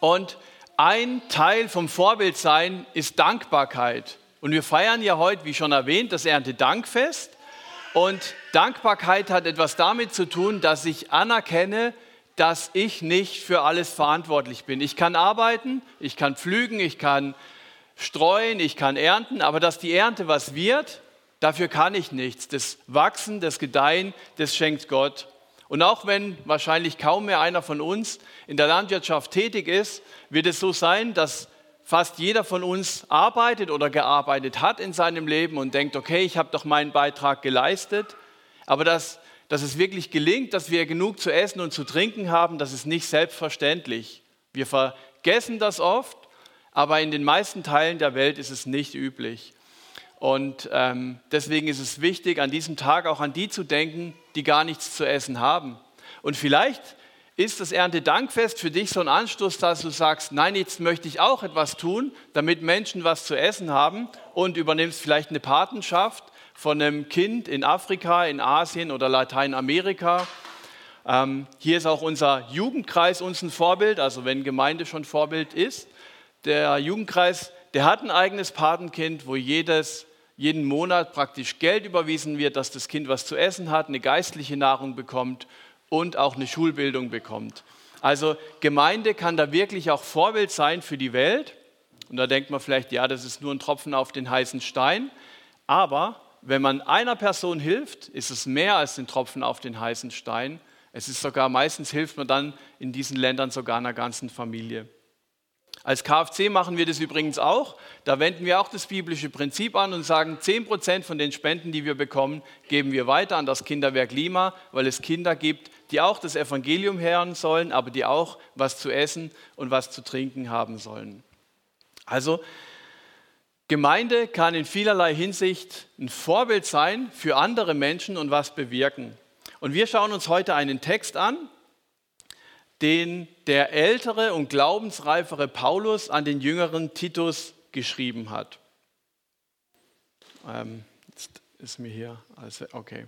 Und ein Teil vom Vorbildsein ist Dankbarkeit. Und wir feiern ja heute, wie schon erwähnt, das Erntedankfest. Und Dankbarkeit hat etwas damit zu tun, dass ich anerkenne, dass ich nicht für alles verantwortlich bin. Ich kann arbeiten, ich kann pflügen, ich kann streuen, ich kann ernten, aber dass die Ernte was wird, dafür kann ich nichts. Das Wachsen, das Gedeihen, das schenkt Gott. Und auch wenn wahrscheinlich kaum mehr einer von uns in der Landwirtschaft tätig ist, wird es so sein, dass fast jeder von uns arbeitet oder gearbeitet hat in seinem Leben und denkt, okay, ich habe doch meinen Beitrag geleistet. Aber dass, dass es wirklich gelingt, dass wir genug zu essen und zu trinken haben, das ist nicht selbstverständlich. Wir vergessen das oft, aber in den meisten Teilen der Welt ist es nicht üblich. Und ähm, deswegen ist es wichtig, an diesem Tag auch an die zu denken, die gar nichts zu essen haben. Und vielleicht ist das Erntedankfest für dich so ein Anstoß, dass du sagst, nein, jetzt möchte ich auch etwas tun, damit Menschen was zu essen haben und übernimmst vielleicht eine Patenschaft von einem Kind in Afrika, in Asien oder Lateinamerika. Ähm, hier ist auch unser Jugendkreis uns ein Vorbild, also wenn Gemeinde schon Vorbild ist. Der Jugendkreis, der hat ein eigenes Patenkind, wo jedes jeden Monat praktisch Geld überwiesen wird, dass das Kind was zu essen hat, eine geistliche Nahrung bekommt und auch eine Schulbildung bekommt. Also Gemeinde kann da wirklich auch Vorbild sein für die Welt. Und da denkt man vielleicht, ja, das ist nur ein Tropfen auf den heißen Stein. Aber wenn man einer Person hilft, ist es mehr als ein Tropfen auf den heißen Stein. Es ist sogar, meistens hilft man dann in diesen Ländern sogar einer ganzen Familie. Als KFC machen wir das übrigens auch. Da wenden wir auch das biblische Prinzip an und sagen, 10% von den Spenden, die wir bekommen, geben wir weiter an das Kinderwerk Lima, weil es Kinder gibt, die auch das Evangelium hören sollen, aber die auch was zu essen und was zu trinken haben sollen. Also Gemeinde kann in vielerlei Hinsicht ein Vorbild sein für andere Menschen und was bewirken. Und wir schauen uns heute einen Text an, den der ältere und glaubensreifere Paulus an den jüngeren Titus geschrieben hat. Ähm, jetzt ist mir hier, also okay.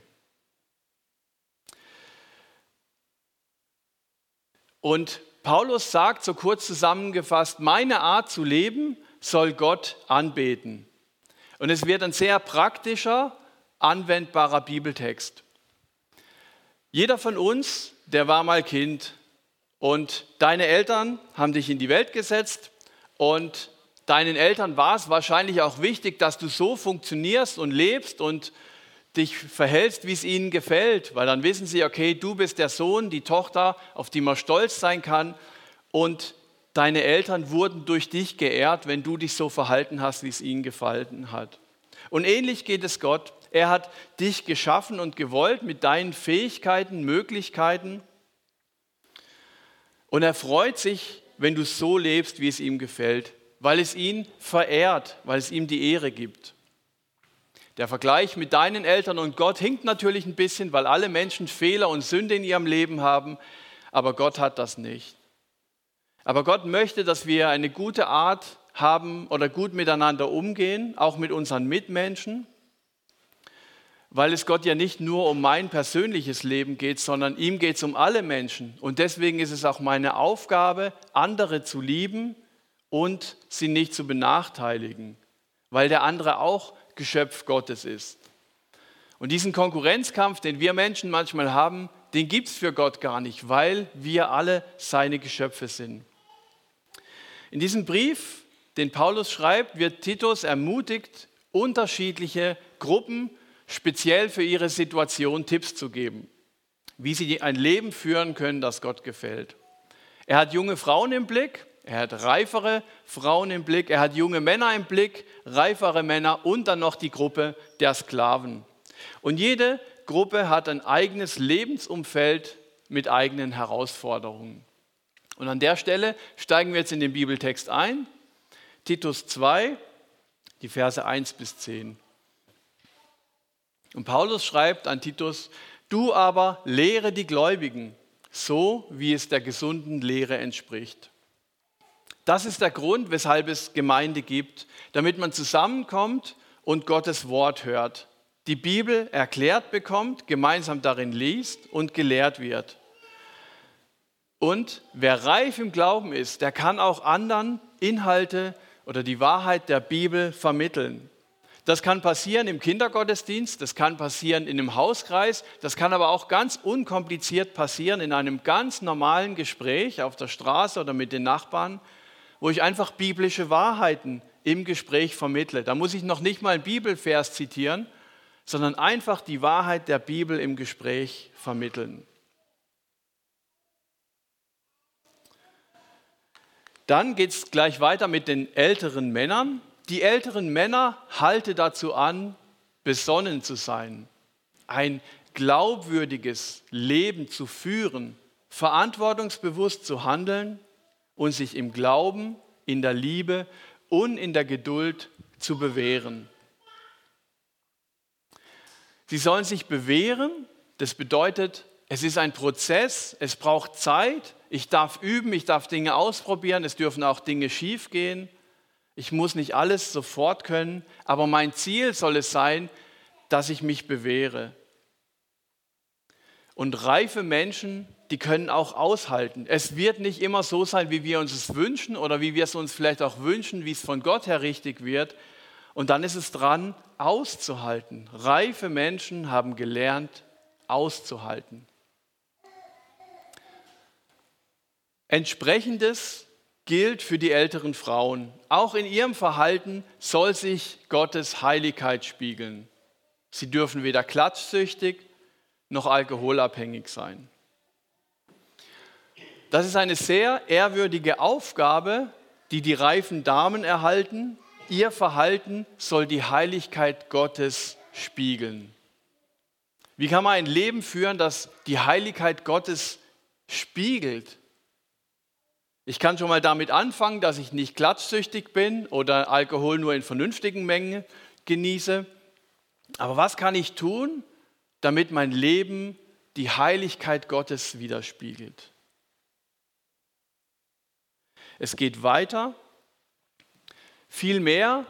Und Paulus sagt so kurz zusammengefasst, meine Art zu leben soll Gott anbeten. Und es wird ein sehr praktischer, anwendbarer Bibeltext. Jeder von uns, der war mal Kind, und deine Eltern haben dich in die Welt gesetzt und deinen Eltern war es wahrscheinlich auch wichtig, dass du so funktionierst und lebst und dich verhältst, wie es ihnen gefällt, weil dann wissen sie, okay, du bist der Sohn, die Tochter, auf die man stolz sein kann und deine Eltern wurden durch dich geehrt, wenn du dich so verhalten hast, wie es ihnen gefallen hat. Und ähnlich geht es Gott. Er hat dich geschaffen und gewollt mit deinen Fähigkeiten, Möglichkeiten und er freut sich, wenn du so lebst, wie es ihm gefällt, weil es ihn verehrt, weil es ihm die Ehre gibt. Der Vergleich mit deinen Eltern und Gott hinkt natürlich ein bisschen, weil alle Menschen Fehler und Sünde in ihrem Leben haben, aber Gott hat das nicht. Aber Gott möchte, dass wir eine gute Art haben oder gut miteinander umgehen, auch mit unseren Mitmenschen weil es Gott ja nicht nur um mein persönliches Leben geht, sondern ihm geht es um alle Menschen. Und deswegen ist es auch meine Aufgabe, andere zu lieben und sie nicht zu benachteiligen, weil der andere auch Geschöpf Gottes ist. Und diesen Konkurrenzkampf, den wir Menschen manchmal haben, den gibt es für Gott gar nicht, weil wir alle seine Geschöpfe sind. In diesem Brief, den Paulus schreibt, wird Titus ermutigt, unterschiedliche Gruppen speziell für ihre Situation Tipps zu geben, wie sie ein Leben führen können, das Gott gefällt. Er hat junge Frauen im Blick, er hat reifere Frauen im Blick, er hat junge Männer im Blick, reifere Männer und dann noch die Gruppe der Sklaven. Und jede Gruppe hat ein eigenes Lebensumfeld mit eigenen Herausforderungen. Und an der Stelle steigen wir jetzt in den Bibeltext ein. Titus 2, die Verse 1 bis 10. Und Paulus schreibt an Titus, du aber lehre die Gläubigen, so wie es der gesunden Lehre entspricht. Das ist der Grund, weshalb es Gemeinde gibt, damit man zusammenkommt und Gottes Wort hört, die Bibel erklärt bekommt, gemeinsam darin liest und gelehrt wird. Und wer reif im Glauben ist, der kann auch anderen Inhalte oder die Wahrheit der Bibel vermitteln. Das kann passieren im Kindergottesdienst, das kann passieren in einem Hauskreis, das kann aber auch ganz unkompliziert passieren in einem ganz normalen Gespräch auf der Straße oder mit den Nachbarn, wo ich einfach biblische Wahrheiten im Gespräch vermittle. Da muss ich noch nicht mal einen Bibelvers zitieren, sondern einfach die Wahrheit der Bibel im Gespräch vermitteln. Dann geht es gleich weiter mit den älteren Männern. Die älteren Männer halte dazu an, besonnen zu sein, ein glaubwürdiges Leben zu führen, verantwortungsbewusst zu handeln und sich im Glauben, in der Liebe und in der Geduld zu bewähren. Sie sollen sich bewähren, das bedeutet, es ist ein Prozess, es braucht Zeit, ich darf üben, ich darf Dinge ausprobieren, es dürfen auch Dinge schiefgehen. Ich muss nicht alles sofort können, aber mein Ziel soll es sein, dass ich mich bewähre. Und reife Menschen, die können auch aushalten. Es wird nicht immer so sein, wie wir uns es wünschen oder wie wir es uns vielleicht auch wünschen, wie es von Gott her richtig wird. Und dann ist es dran, auszuhalten. Reife Menschen haben gelernt, auszuhalten. Entsprechendes gilt für die älteren Frauen. Auch in ihrem Verhalten soll sich Gottes Heiligkeit spiegeln. Sie dürfen weder klatschsüchtig noch alkoholabhängig sein. Das ist eine sehr ehrwürdige Aufgabe, die die reifen Damen erhalten. Ihr Verhalten soll die Heiligkeit Gottes spiegeln. Wie kann man ein Leben führen, das die Heiligkeit Gottes spiegelt? Ich kann schon mal damit anfangen, dass ich nicht klatschsüchtig bin oder Alkohol nur in vernünftigen Mengen genieße. Aber was kann ich tun, damit mein Leben die Heiligkeit Gottes widerspiegelt? Es geht weiter. Vielmehr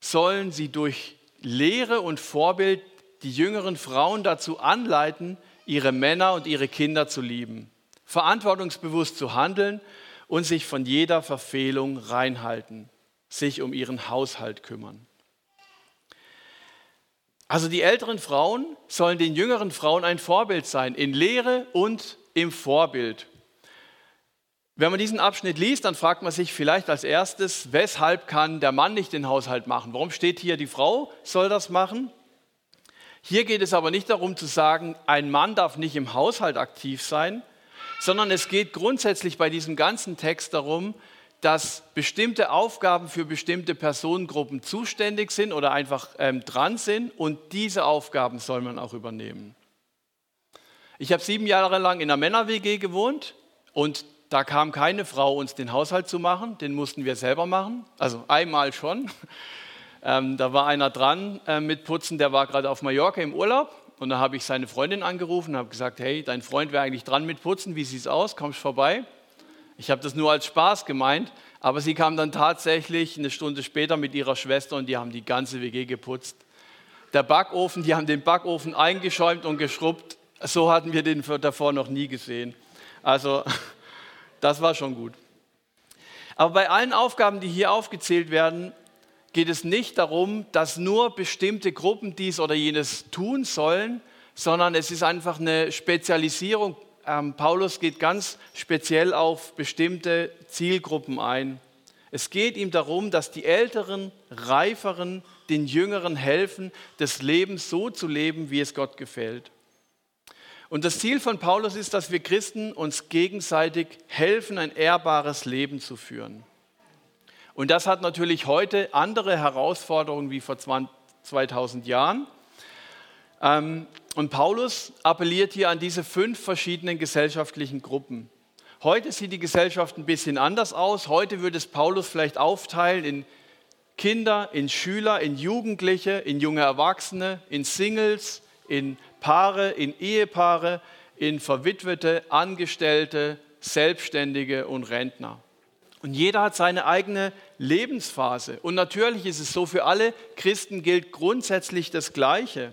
sollen sie durch Lehre und Vorbild die jüngeren Frauen dazu anleiten, ihre Männer und ihre Kinder zu lieben, verantwortungsbewusst zu handeln und sich von jeder Verfehlung reinhalten, sich um ihren Haushalt kümmern. Also die älteren Frauen sollen den jüngeren Frauen ein Vorbild sein, in Lehre und im Vorbild. Wenn man diesen Abschnitt liest, dann fragt man sich vielleicht als erstes, weshalb kann der Mann nicht den Haushalt machen? Warum steht hier, die Frau soll das machen? Hier geht es aber nicht darum zu sagen, ein Mann darf nicht im Haushalt aktiv sein, sondern es geht grundsätzlich bei diesem ganzen Text darum, dass bestimmte Aufgaben für bestimmte Personengruppen zuständig sind oder einfach ähm, dran sind und diese Aufgaben soll man auch übernehmen. Ich habe sieben Jahre lang in einer Männer-WG gewohnt und da kam keine Frau, uns den Haushalt zu machen, den mussten wir selber machen, also einmal schon. Ähm, da war einer dran äh, mit Putzen, der war gerade auf Mallorca im Urlaub und da habe ich seine Freundin angerufen und habe gesagt, hey, dein Freund wäre eigentlich dran mit Putzen, wie sieht es aus, kommst vorbei? Ich habe das nur als Spaß gemeint, aber sie kam dann tatsächlich eine Stunde später mit ihrer Schwester und die haben die ganze WG geputzt. Der Backofen, die haben den Backofen eingeschäumt und geschrubbt. So hatten wir den davor noch nie gesehen. Also das war schon gut. Aber bei allen Aufgaben, die hier aufgezählt werden, geht es nicht darum, dass nur bestimmte Gruppen dies oder jenes tun sollen, sondern es ist einfach eine Spezialisierung. Ähm, Paulus geht ganz speziell auf bestimmte Zielgruppen ein. Es geht ihm darum, dass die Älteren, Reiferen den Jüngeren helfen, das Leben so zu leben, wie es Gott gefällt. Und das Ziel von Paulus ist, dass wir Christen uns gegenseitig helfen, ein ehrbares Leben zu führen. Und das hat natürlich heute andere Herausforderungen wie vor 2000 Jahren. Ähm, und Paulus appelliert hier an diese fünf verschiedenen gesellschaftlichen Gruppen. Heute sieht die Gesellschaft ein bisschen anders aus. Heute würde es Paulus vielleicht aufteilen in Kinder, in Schüler, in Jugendliche, in junge Erwachsene, in Singles, in Paare, in Ehepaare, in Verwitwete, Angestellte, Selbstständige und Rentner. Und jeder hat seine eigene Lebensphase. Und natürlich ist es so, für alle Christen gilt grundsätzlich das Gleiche.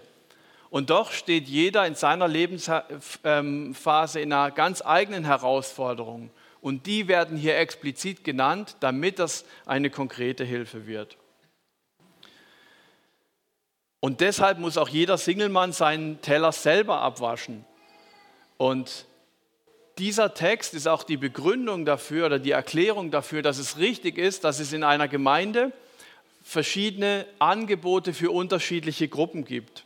Und doch steht jeder in seiner Lebensphase in einer ganz eigenen Herausforderung. Und die werden hier explizit genannt, damit das eine konkrete Hilfe wird. Und deshalb muss auch jeder Singlemann seinen Teller selber abwaschen. Und dieser Text ist auch die Begründung dafür oder die Erklärung dafür, dass es richtig ist, dass es in einer Gemeinde verschiedene Angebote für unterschiedliche Gruppen gibt.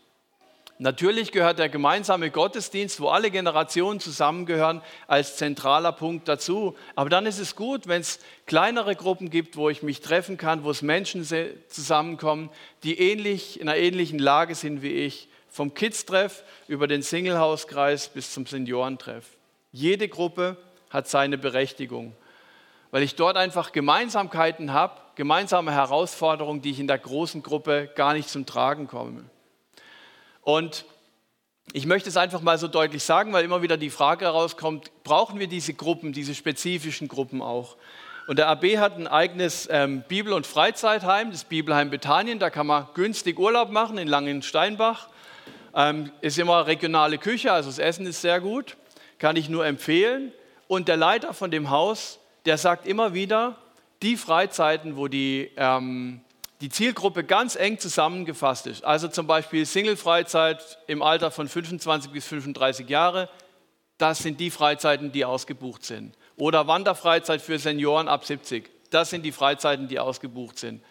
Natürlich gehört der gemeinsame Gottesdienst, wo alle Generationen zusammengehören, als zentraler Punkt dazu. Aber dann ist es gut, wenn es kleinere Gruppen gibt, wo ich mich treffen kann, wo es Menschen zusammenkommen, die ähnlich, in einer ähnlichen Lage sind wie ich. Vom Kids-Treff über den Single-Hauskreis bis zum Seniorentreff. Jede Gruppe hat seine Berechtigung, weil ich dort einfach Gemeinsamkeiten habe, gemeinsame Herausforderungen, die ich in der großen Gruppe gar nicht zum Tragen komme. Und ich möchte es einfach mal so deutlich sagen, weil immer wieder die Frage herauskommt, brauchen wir diese Gruppen, diese spezifischen Gruppen auch? Und der AB hat ein eigenes ähm, Bibel- und Freizeitheim, das Bibelheim Bethanien. Da kann man günstig Urlaub machen in Langensteinbach. Ähm, ist immer regionale Küche, also das Essen ist sehr gut. Kann ich nur empfehlen. Und der Leiter von dem Haus, der sagt immer wieder, die Freizeiten, wo die ähm, die Zielgruppe ganz eng zusammengefasst ist. Also zum Beispiel Single-Freizeit im Alter von 25 bis 35 Jahre, das sind die Freizeiten, die ausgebucht sind. Oder Wanderfreizeit für Senioren ab 70, das sind die Freizeiten, die ausgebucht sind.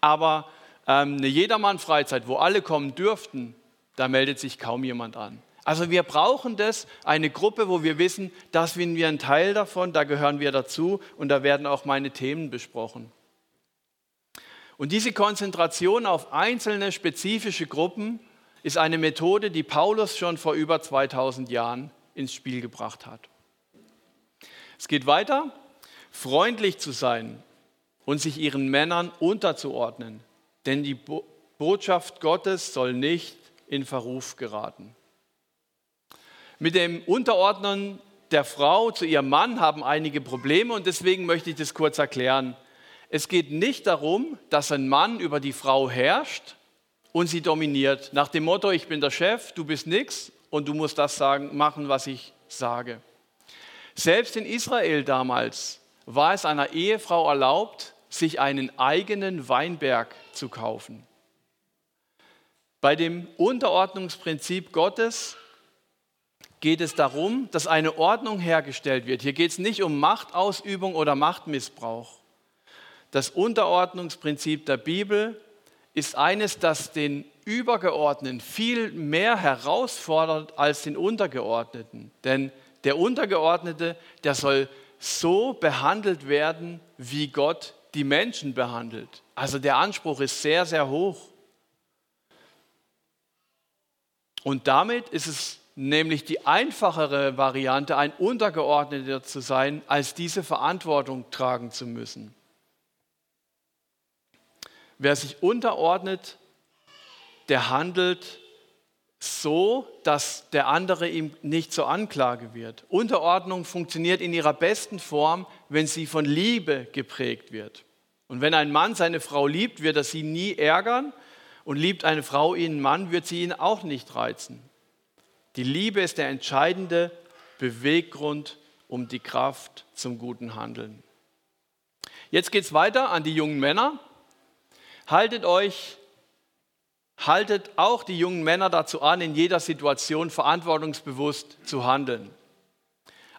Aber ähm, eine Jedermann-Freizeit, wo alle kommen dürften, da meldet sich kaum jemand an. Also wir brauchen das, eine Gruppe, wo wir wissen, da sind wir ein Teil davon, da gehören wir dazu und da werden auch meine Themen besprochen. Und diese Konzentration auf einzelne spezifische Gruppen ist eine Methode, die Paulus schon vor über 2000 Jahren ins Spiel gebracht hat. Es geht weiter, freundlich zu sein und sich ihren Männern unterzuordnen, denn die Botschaft Gottes soll nicht in Verruf geraten. Mit dem Unterordnen der Frau zu ihrem Mann haben einige Probleme und deswegen möchte ich das kurz erklären. Es geht nicht darum, dass ein Mann über die Frau herrscht und sie dominiert. Nach dem Motto, ich bin der Chef, du bist nichts und du musst das sagen, machen, was ich sage. Selbst in Israel damals war es einer Ehefrau erlaubt, sich einen eigenen Weinberg zu kaufen. Bei dem Unterordnungsprinzip Gottes geht es darum, dass eine Ordnung hergestellt wird. Hier geht es nicht um Machtausübung oder Machtmissbrauch. Das Unterordnungsprinzip der Bibel ist eines, das den Übergeordneten viel mehr herausfordert als den Untergeordneten. Denn der Untergeordnete, der soll so behandelt werden, wie Gott die Menschen behandelt. Also der Anspruch ist sehr, sehr hoch. Und damit ist es nämlich die einfachere Variante, ein Untergeordneter zu sein, als diese Verantwortung tragen zu müssen. Wer sich unterordnet, der handelt so, dass der andere ihm nicht zur Anklage wird. Unterordnung funktioniert in ihrer besten Form, wenn sie von Liebe geprägt wird. Und wenn ein Mann seine Frau liebt, wird er sie nie ärgern. Und liebt eine Frau ihren Mann, wird sie ihn auch nicht reizen. Die Liebe ist der entscheidende Beweggrund um die Kraft zum guten Handeln. Jetzt geht es weiter an die jungen Männer. Haltet euch, haltet auch die jungen Männer dazu an, in jeder Situation verantwortungsbewusst zu handeln.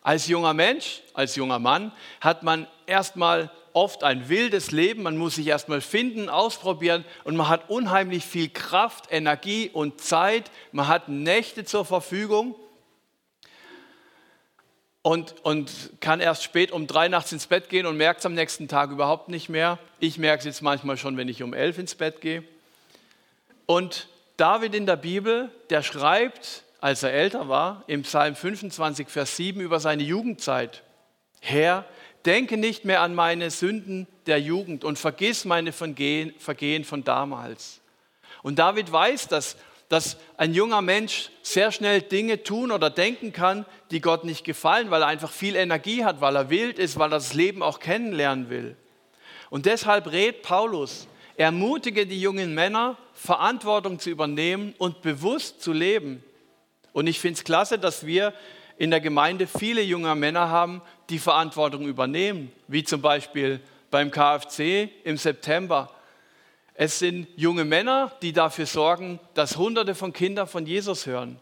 Als junger Mensch, als junger Mann hat man erstmal oft ein wildes Leben, man muss sich erstmal finden, ausprobieren und man hat unheimlich viel Kraft, Energie und Zeit, man hat Nächte zur Verfügung und, und kann erst spät um drei nachts ins Bett gehen und merkt es am nächsten Tag überhaupt nicht mehr. Ich merke es jetzt manchmal schon, wenn ich um elf ins Bett gehe. Und David in der Bibel, der schreibt, als er älter war, im Psalm 25, Vers 7 über seine Jugendzeit. Herr, denke nicht mehr an meine Sünden der Jugend und vergiss meine Vergehen von damals. Und David weiß, dass dass ein junger Mensch sehr schnell Dinge tun oder denken kann, die Gott nicht gefallen, weil er einfach viel Energie hat, weil er wild ist, weil er das Leben auch kennenlernen will. Und deshalb rät Paulus, ermutige die jungen Männer, Verantwortung zu übernehmen und bewusst zu leben. Und ich finde es klasse, dass wir in der Gemeinde viele junge Männer haben, die Verantwortung übernehmen, wie zum Beispiel beim KFC im September. Es sind junge Männer, die dafür sorgen, dass Hunderte von Kindern von Jesus hören,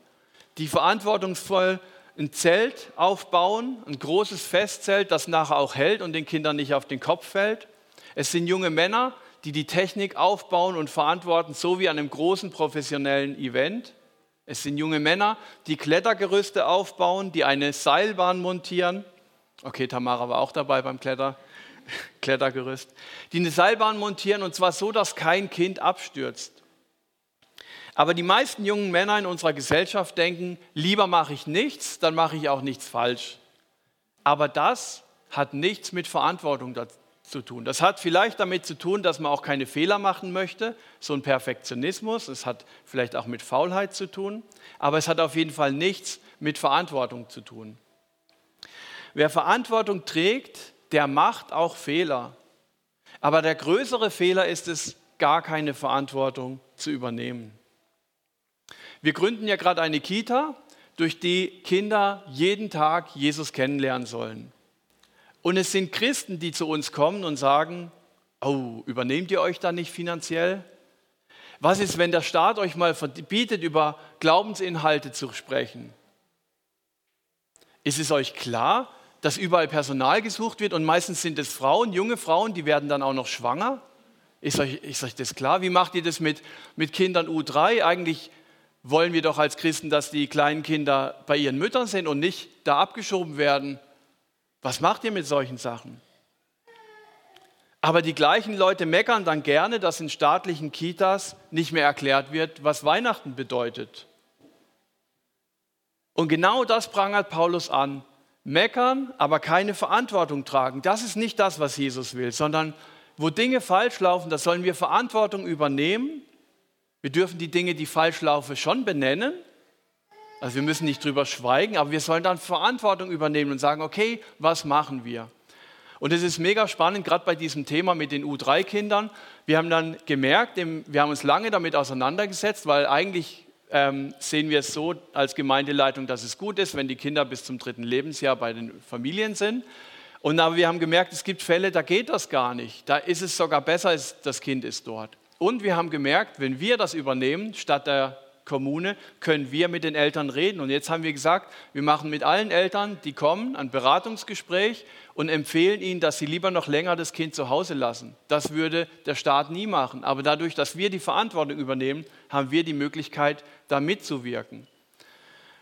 die verantwortungsvoll ein Zelt aufbauen, ein großes Festzelt, das nachher auch hält und den Kindern nicht auf den Kopf fällt. Es sind junge Männer, die die Technik aufbauen und verantworten, so wie an einem großen professionellen Event. Es sind junge Männer, die Klettergerüste aufbauen, die eine Seilbahn montieren. Okay, Tamara war auch dabei beim Kletter, Klettergerüst. Die eine Seilbahn montieren und zwar so, dass kein Kind abstürzt. Aber die meisten jungen Männer in unserer Gesellschaft denken, lieber mache ich nichts, dann mache ich auch nichts falsch. Aber das hat nichts mit Verantwortung zu tun. Das hat vielleicht damit zu tun, dass man auch keine Fehler machen möchte, so ein Perfektionismus. Es hat vielleicht auch mit Faulheit zu tun, aber es hat auf jeden Fall nichts mit Verantwortung zu tun. Wer Verantwortung trägt, der macht auch Fehler. Aber der größere Fehler ist es, gar keine Verantwortung zu übernehmen. Wir gründen ja gerade eine Kita, durch die Kinder jeden Tag Jesus kennenlernen sollen. Und es sind Christen, die zu uns kommen und sagen, oh, übernehmt ihr euch da nicht finanziell? Was ist, wenn der Staat euch mal verbietet, über Glaubensinhalte zu sprechen? Ist es euch klar, dass überall Personal gesucht wird und meistens sind es Frauen, junge Frauen, die werden dann auch noch schwanger? Ist euch, ist euch das klar? Wie macht ihr das mit, mit Kindern U3? Eigentlich wollen wir doch als Christen, dass die kleinen Kinder bei ihren Müttern sind und nicht da abgeschoben werden. Was macht ihr mit solchen Sachen? Aber die gleichen Leute meckern dann gerne, dass in staatlichen Kitas nicht mehr erklärt wird, was Weihnachten bedeutet. Und genau das prangert Paulus an. Meckern, aber keine Verantwortung tragen. Das ist nicht das, was Jesus will, sondern wo Dinge falsch laufen, da sollen wir Verantwortung übernehmen. Wir dürfen die Dinge, die falsch laufen, schon benennen, also wir müssen nicht drüber schweigen, aber wir sollen dann Verantwortung übernehmen und sagen, okay, was machen wir? Und es ist mega spannend, gerade bei diesem Thema mit den U3-Kindern. Wir haben dann gemerkt, wir haben uns lange damit auseinandergesetzt, weil eigentlich ähm, sehen wir es so als Gemeindeleitung, dass es gut ist, wenn die Kinder bis zum dritten Lebensjahr bei den Familien sind. Und aber wir haben gemerkt, es gibt Fälle, da geht das gar nicht. Da ist es sogar besser, das Kind ist dort. Und wir haben gemerkt, wenn wir das übernehmen, statt der Kommune können wir mit den Eltern reden. Und jetzt haben wir gesagt, wir machen mit allen Eltern, die kommen, ein Beratungsgespräch und empfehlen ihnen, dass sie lieber noch länger das Kind zu Hause lassen. Das würde der Staat nie machen. Aber dadurch, dass wir die Verantwortung übernehmen, haben wir die Möglichkeit, da mitzuwirken.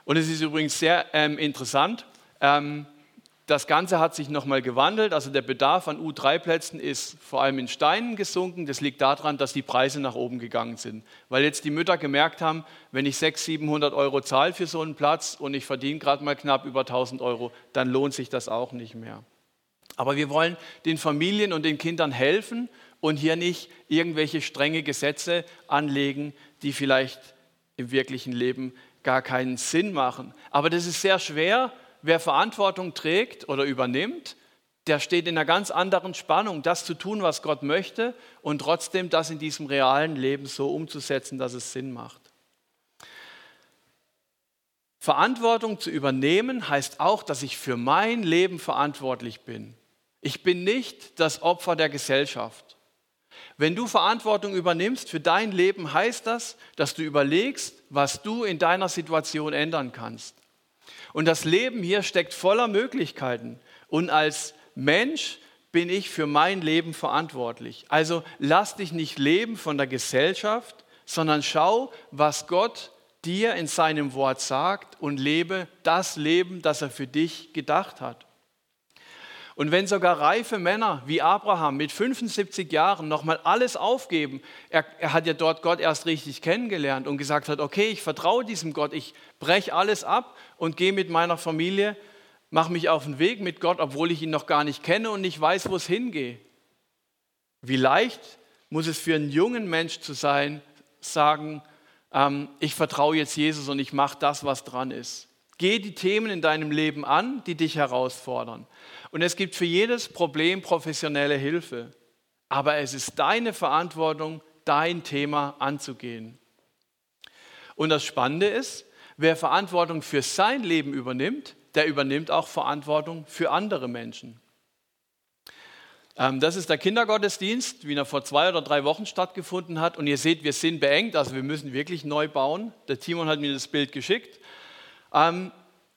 Und es ist übrigens sehr ähm, interessant. Ähm, das Ganze hat sich nochmal gewandelt. Also der Bedarf an U3-Plätzen ist vor allem in Steinen gesunken. Das liegt daran, dass die Preise nach oben gegangen sind. Weil jetzt die Mütter gemerkt haben, wenn ich 600, 700 Euro zahle für so einen Platz und ich verdiene gerade mal knapp über 1000 Euro, dann lohnt sich das auch nicht mehr. Aber wir wollen den Familien und den Kindern helfen und hier nicht irgendwelche strenge Gesetze anlegen, die vielleicht im wirklichen Leben gar keinen Sinn machen. Aber das ist sehr schwer wer Verantwortung trägt oder übernimmt, der steht in einer ganz anderen Spannung, das zu tun, was Gott möchte und trotzdem das in diesem realen Leben so umzusetzen, dass es Sinn macht. Verantwortung zu übernehmen heißt auch, dass ich für mein Leben verantwortlich bin. Ich bin nicht das Opfer der Gesellschaft. Wenn du Verantwortung übernimmst für dein Leben, heißt das, dass du überlegst, was du in deiner Situation ändern kannst. Und das Leben hier steckt voller Möglichkeiten. Und als Mensch bin ich für mein Leben verantwortlich. Also lass dich nicht leben von der Gesellschaft, sondern schau, was Gott dir in seinem Wort sagt und lebe das Leben, das er für dich gedacht hat. Und wenn sogar reife Männer wie Abraham mit 75 Jahren nochmal alles aufgeben, er, er, hat ja dort Gott erst richtig kennengelernt und gesagt hat, okay, ich vertraue diesem Gott, ich breche alles ab und gehe mit meiner Familie, mache mich auf den Weg mit Gott, obwohl ich ihn noch gar nicht kenne und nicht weiß, wo es hingeht. Wie leicht muss es für einen jungen Mensch zu sein, sagen, ähm, ich vertraue jetzt Jesus und ich mache das, was dran ist. Geh die Themen in deinem Leben an, die dich herausfordern. Und es gibt für jedes Problem professionelle Hilfe. Aber es ist deine Verantwortung, dein Thema anzugehen. Und das Spannende ist, wer Verantwortung für sein Leben übernimmt, der übernimmt auch Verantwortung für andere Menschen. Ähm, das ist der Kindergottesdienst, wie er vor zwei oder drei Wochen stattgefunden hat. Und ihr seht, wir sind beengt, also wir müssen wirklich neu bauen. Der Timon hat mir das Bild geschickt. Ähm,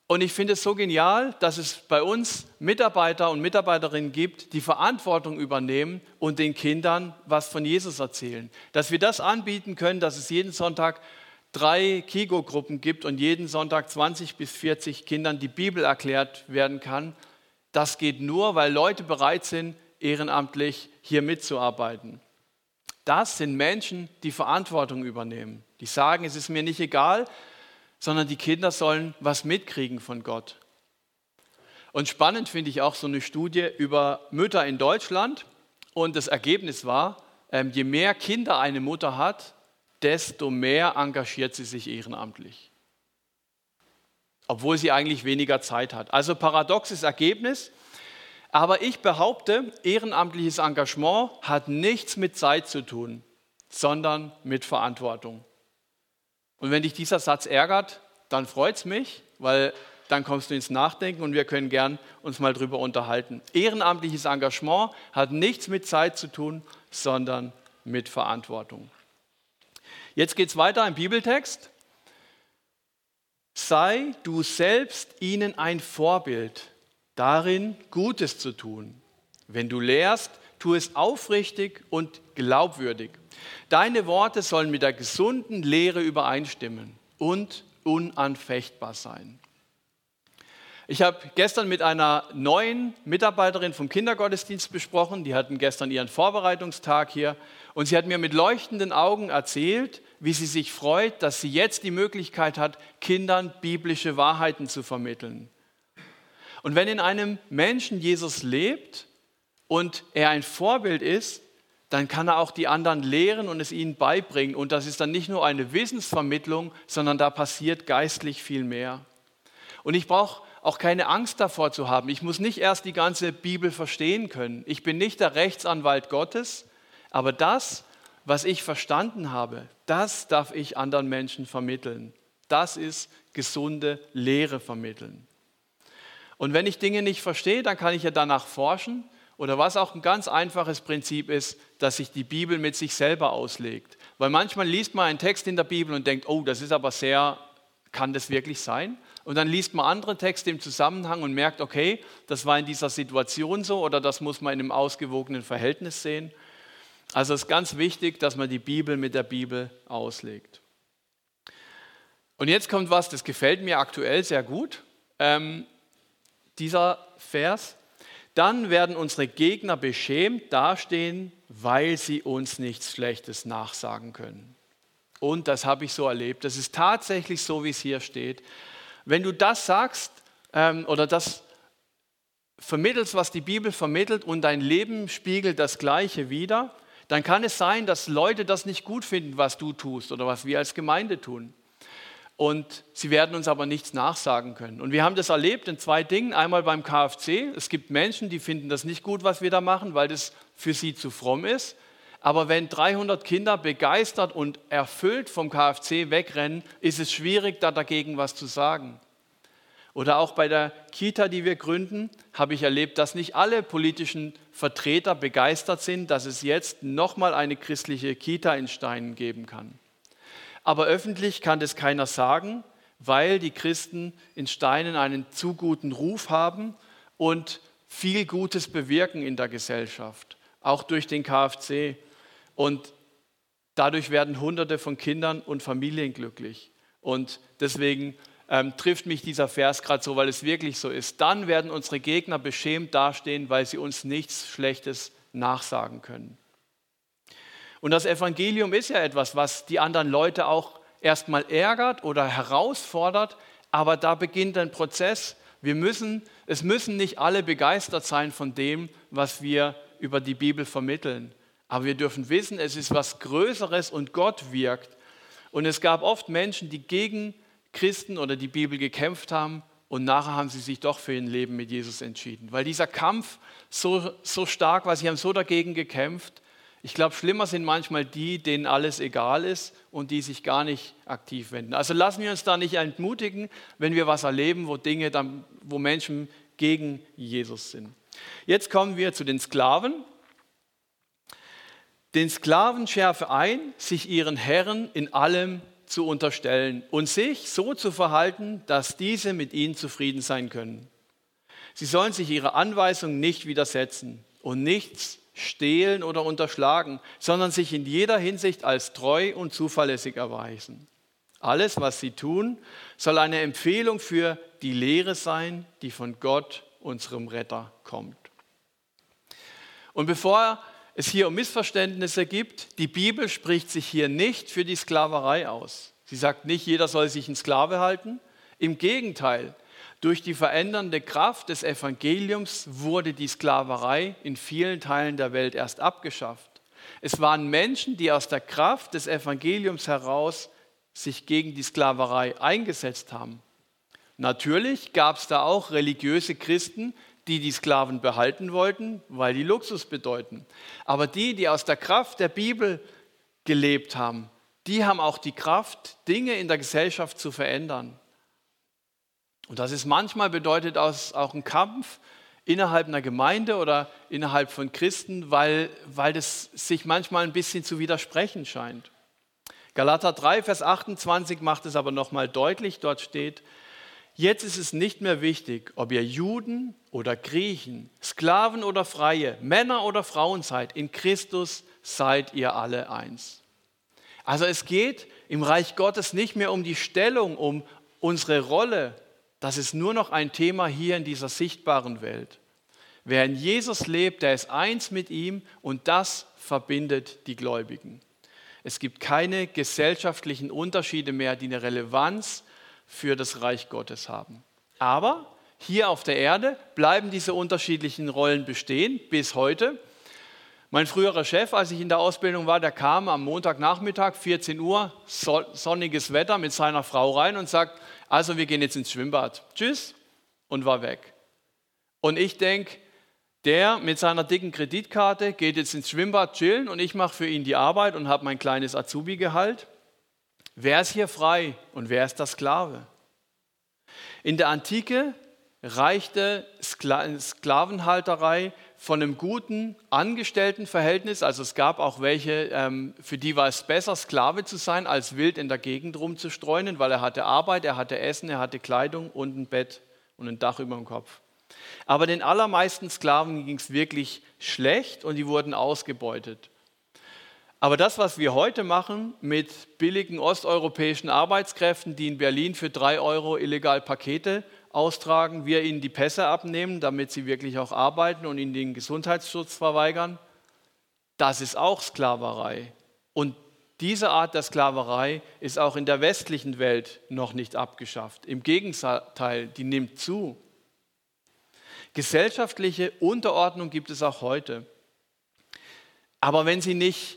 und ich finde es so genial, dass es bei uns Mitarbeiter und Mitarbeiterinnen gibt, die Verantwortung übernehmen und den Kindern was von Jesus erzählen. Dass wir das anbieten können, dass es jeden Sonntag drei Kigo-Gruppen gibt und jeden Sonntag 20 bis 40 Kindern die Bibel erklärt werden kann. Das geht nur, weil Leute bereit sind, ehrenamtlich hier mitzuarbeiten. Das sind Menschen, die Verantwortung übernehmen. Die sagen, es ist mir nicht egal, sondern die Kinder sollen was mitkriegen von Gott. Und spannend finde ich auch so eine Studie über Mütter in Deutschland. Und das Ergebnis war, ähm, je mehr Kinder eine Mutter hat, desto mehr engagiert sie sich ehrenamtlich. Obwohl sie eigentlich weniger Zeit hat. Also paradoxes Ergebnis. Aber ich behaupte, ehrenamtliches Engagement hat nichts mit Zeit zu tun, sondern mit Verantwortung. Und wenn dich dieser Satz ärgert, dann freut es mich, weil dann kommst du ins Nachdenken und wir können gern uns mal drüber unterhalten. Ehrenamtliches Engagement hat nichts mit Zeit zu tun, sondern mit Verantwortung. Jetzt geht es weiter im Bibeltext. Sei du selbst ihnen ein Vorbild, darin Gutes zu tun. Wenn du lehrst, tu es aufrichtig und glaubwürdig. Deine Worte sollen mit der gesunden Lehre übereinstimmen und unanfechtbar sein. Ich habe gestern mit einer neuen Mitarbeiterin vom Kindergottesdienst besprochen. Die hatten gestern ihren Vorbereitungstag hier. Und sie hat mir mit leuchtenden Augen erzählt, wie sie sich freut, dass sie jetzt die Möglichkeit hat, Kindern biblische Wahrheiten zu vermitteln. Und wenn in einem Menschen Jesus lebt und er ein Vorbild ist, dann kann er auch die anderen lehren und es ihnen beibringen. Und das ist dann nicht nur eine Wissensvermittlung, sondern da passiert geistlich viel mehr. Und ich brauche auch keine Angst davor zu haben. Ich muss nicht erst die ganze Bibel verstehen können. Ich bin nicht der Rechtsanwalt Gottes, aber das, was ich verstanden habe, das darf ich anderen Menschen vermitteln. Das ist gesunde Lehre vermitteln. Und wenn ich Dinge nicht verstehe, dann kann ich ja danach forschen oder was auch ein ganz einfaches Prinzip ist, dass sich die Bibel mit sich selber auslegt. Weil manchmal liest man einen Text in der Bibel und denkt, oh, das ist aber sehr, kann das wirklich sein? Und dann liest man andere Texte im Zusammenhang und merkt, okay, das war in dieser Situation so oder das muss man in einem ausgewogenen Verhältnis sehen. Also es ist ganz wichtig, dass man die Bibel mit der Bibel auslegt. Und jetzt kommt was, das gefällt mir aktuell sehr gut. Ähm, dieser Vers, dann werden unsere Gegner beschämt dastehen, weil sie uns nichts Schlechtes nachsagen können. Und das habe ich so erlebt. Das ist tatsächlich so, wie es hier steht. Wenn du das sagst ähm, oder das vermittelst, was die Bibel vermittelt und dein Leben spiegelt das Gleiche wieder, dann kann es sein, dass Leute das nicht gut finden, was du tust oder was wir als Gemeinde tun und sie werden uns aber nichts nachsagen können. Und wir haben das erlebt in zwei Dingen. Einmal beim KFC. Es gibt Menschen, die finden das nicht gut, was wir da machen, weil das für sie zu fromm ist. Aber wenn 300 Kinder begeistert und erfüllt vom KFC wegrennen, ist es schwierig, da dagegen was zu sagen. Oder auch bei der Kita, die wir gründen, habe ich erlebt, dass nicht alle politischen Vertreter begeistert sind, dass es jetzt nochmal eine christliche Kita in Steinen geben kann. Aber öffentlich kann das keiner sagen, weil die Christen in Steinen einen zu guten Ruf haben und viel Gutes bewirken in der Gesellschaft, auch durch den KFC. Und dadurch werden Hunderte von Kindern und Familien glücklich. Und deswegen ähm, trifft mich dieser Vers gerade so, weil es wirklich so ist. Dann werden unsere Gegner beschämt dastehen, weil sie uns nichts Schlechtes nachsagen können. Und das Evangelium ist ja etwas, was die anderen Leute auch erstmal ärgert oder herausfordert, aber da beginnt ein Prozess. Wir müssen, es müssen nicht alle begeistert sein von dem, was wir über die Bibel vermitteln. Aber wir dürfen wissen, es ist was Größeres und Gott wirkt. Und es gab oft Menschen, die gegen Christen oder die Bibel gekämpft haben und nachher haben sie sich doch für ein Leben mit Jesus entschieden. Weil dieser Kampf so, so stark war, sie haben so dagegen gekämpft, Ich glaube, schlimmer sind manchmal die, denen alles egal ist und die sich gar nicht aktiv wenden. Also lassen wir uns da nicht entmutigen, wenn wir was erleben, wo Dinge, dann, wo Menschen gegen Jesus sind. Jetzt kommen wir zu den Sklaven. Den Sklaven schärfe ein, sich ihren Herren in allem zu unterstellen und sich so zu verhalten, dass diese mit ihnen zufrieden sein können. Sie sollen sich ihrer Anweisung nicht widersetzen und nichts stehlen oder unterschlagen, sondern sich in jeder Hinsicht als treu und zuverlässig erweisen. Alles, was sie tun, soll eine Empfehlung für die Lehre sein, die von Gott, unserem Retter, kommt. Und bevor es hier um Missverständnisse gibt, die Bibel spricht sich hier nicht für die Sklaverei aus. Sie sagt nicht, jeder soll sich ein Sklave halten. Im Gegenteil, durch die verändernde Kraft des Evangeliums wurde die Sklaverei in vielen Teilen der Welt erst abgeschafft. Es waren Menschen, die aus der Kraft des Evangeliums heraus sich gegen die Sklaverei eingesetzt haben. Natürlich gab es da auch religiöse Christen, die die Sklaven behalten wollten, weil die Luxus bedeuten. Aber die, die aus der Kraft der Bibel gelebt haben, die haben auch die Kraft, Dinge in der Gesellschaft zu verändern. Und das ist manchmal bedeutet auch ein Kampf innerhalb einer Gemeinde oder innerhalb von Christen, weil, weil das sich manchmal ein bisschen zu widersprechen scheint. Galater 3, Vers 28 macht es aber nochmal deutlich. Dort steht, jetzt ist es nicht mehr wichtig, ob ihr Juden oder Griechen, Sklaven oder Freie, Männer oder Frauen seid. In Christus seid ihr alle eins. Also es geht im Reich Gottes nicht mehr um die Stellung, um unsere Rolle, das ist nur noch ein Thema hier in dieser sichtbaren Welt. Wer in Jesus lebt, der ist eins mit ihm und das verbindet die Gläubigen. Es gibt keine gesellschaftlichen Unterschiede mehr, die eine Relevanz für das Reich Gottes haben. Aber hier auf der Erde bleiben diese unterschiedlichen Rollen bestehen bis heute. Mein früherer Chef, als ich in der Ausbildung war, der kam am Montagnachmittag, 14 Uhr, sonniges Wetter mit seiner Frau rein und sagt, also wir gehen jetzt ins Schwimmbad. Tschüss und war weg. Und ich denke, der mit seiner dicken Kreditkarte geht jetzt ins Schwimmbad chillen und ich mache für ihn die Arbeit und habe mein kleines Azubi-Gehalt. Wer ist hier frei und wer ist der Sklave? In der Antike reichte Sklavenhalterei von einem guten Angestelltenverhältnis. Also es gab auch welche, ähm, für die war es besser, Sklave zu sein, als wild in der Gegend rumzustreunen, weil er hatte Arbeit, er hatte Essen, er hatte Kleidung und ein Bett und ein Dach über dem Kopf. Aber den allermeisten Sklaven ging es wirklich schlecht und die wurden ausgebeutet. Aber das, was wir heute machen mit billigen osteuropäischen Arbeitskräften, die in Berlin für drei Euro illegal Pakete austragen, wir ihnen die Pässe abnehmen, damit sie wirklich auch arbeiten und ihnen den Gesundheitsschutz verweigern, das ist auch Sklaverei. Und diese Art der Sklaverei ist auch in der westlichen Welt noch nicht abgeschafft. Im Gegenteil, die nimmt zu. Gesellschaftliche Unterordnung gibt es auch heute. Aber wenn sie nicht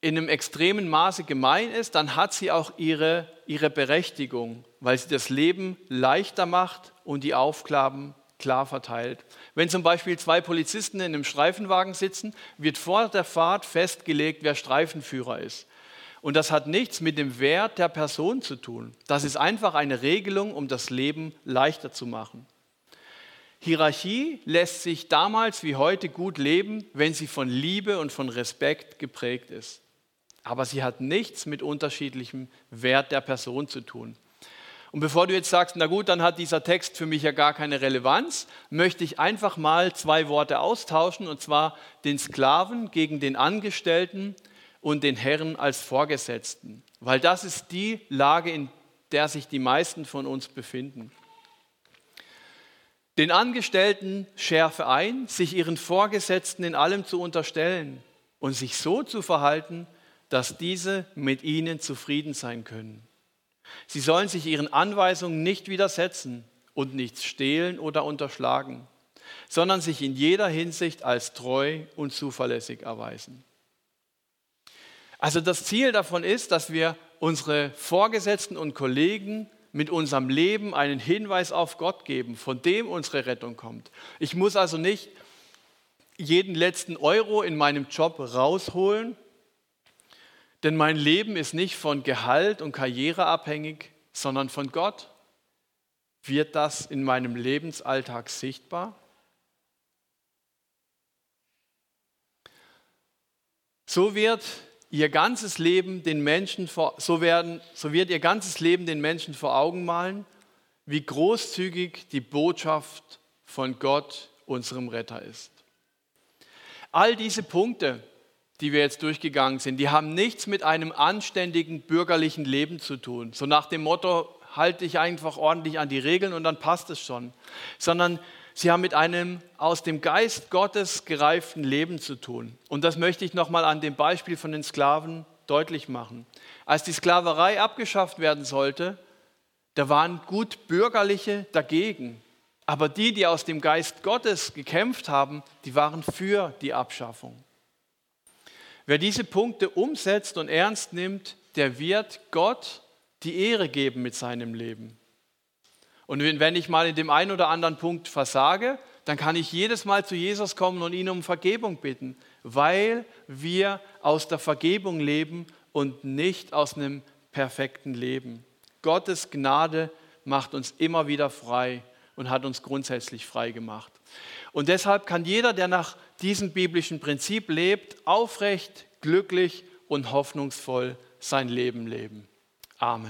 in einem extremen Maße gemein ist, dann hat sie auch ihre, ihre Berechtigung weil sie das Leben leichter macht und die Aufgaben klar verteilt. Wenn zum Beispiel zwei Polizisten in einem Streifenwagen sitzen, wird vor der Fahrt festgelegt, wer Streifenführer ist. Und das hat nichts mit dem Wert der Person zu tun. Das ist einfach eine Regelung, um das Leben leichter zu machen. Hierarchie lässt sich damals wie heute gut leben, wenn sie von Liebe und von Respekt geprägt ist. Aber sie hat nichts mit unterschiedlichem Wert der Person zu tun. Und bevor du jetzt sagst, na gut, dann hat dieser Text für mich ja gar keine Relevanz, möchte ich einfach mal zwei Worte austauschen, und zwar den Sklaven gegen den Angestellten und den Herren als Vorgesetzten, weil das ist die Lage, in der sich die meisten von uns befinden. Den Angestellten schärfe ein, sich ihren Vorgesetzten in allem zu unterstellen und sich so zu verhalten, dass diese mit ihnen zufrieden sein können. Sie sollen sich ihren Anweisungen nicht widersetzen und nichts stehlen oder unterschlagen, sondern sich in jeder Hinsicht als treu und zuverlässig erweisen. Also das Ziel davon ist, dass wir unsere Vorgesetzten und Kollegen mit unserem Leben einen Hinweis auf Gott geben, von dem unsere Rettung kommt. Ich muss also nicht jeden letzten Euro in meinem Job rausholen, denn mein Leben ist nicht von Gehalt und Karriere abhängig, sondern von Gott. Wird das in meinem Lebensalltag sichtbar? So wird ihr ganzes Leben den Menschen vor, so werden, so wird ihr ganzes Leben den Menschen vor Augen malen, wie großzügig die Botschaft von Gott, unserem Retter ist. All diese Punkte, die wir jetzt durchgegangen sind, die haben nichts mit einem anständigen bürgerlichen Leben zu tun. So nach dem Motto, halte dich einfach ordentlich an die Regeln und dann passt es schon. Sondern sie haben mit einem aus dem Geist Gottes gereiften Leben zu tun. Und das möchte ich nochmal an dem Beispiel von den Sklaven deutlich machen. Als die Sklaverei abgeschafft werden sollte, da waren gut Bürgerliche dagegen. Aber die, die aus dem Geist Gottes gekämpft haben, die waren für die Abschaffung. Wer diese Punkte umsetzt und ernst nimmt, der wird Gott die Ehre geben mit seinem Leben. Und wenn ich mal in dem einen oder anderen Punkt versage, dann kann ich jedes Mal zu Jesus kommen und ihn um Vergebung bitten, weil wir aus der Vergebung leben und nicht aus einem perfekten Leben. Gottes Gnade macht uns immer wieder frei und hat uns grundsätzlich frei gemacht. Und deshalb kann jeder, der nach diesem biblischen Prinzip lebt, aufrecht, glücklich und hoffnungsvoll sein Leben leben. Amen.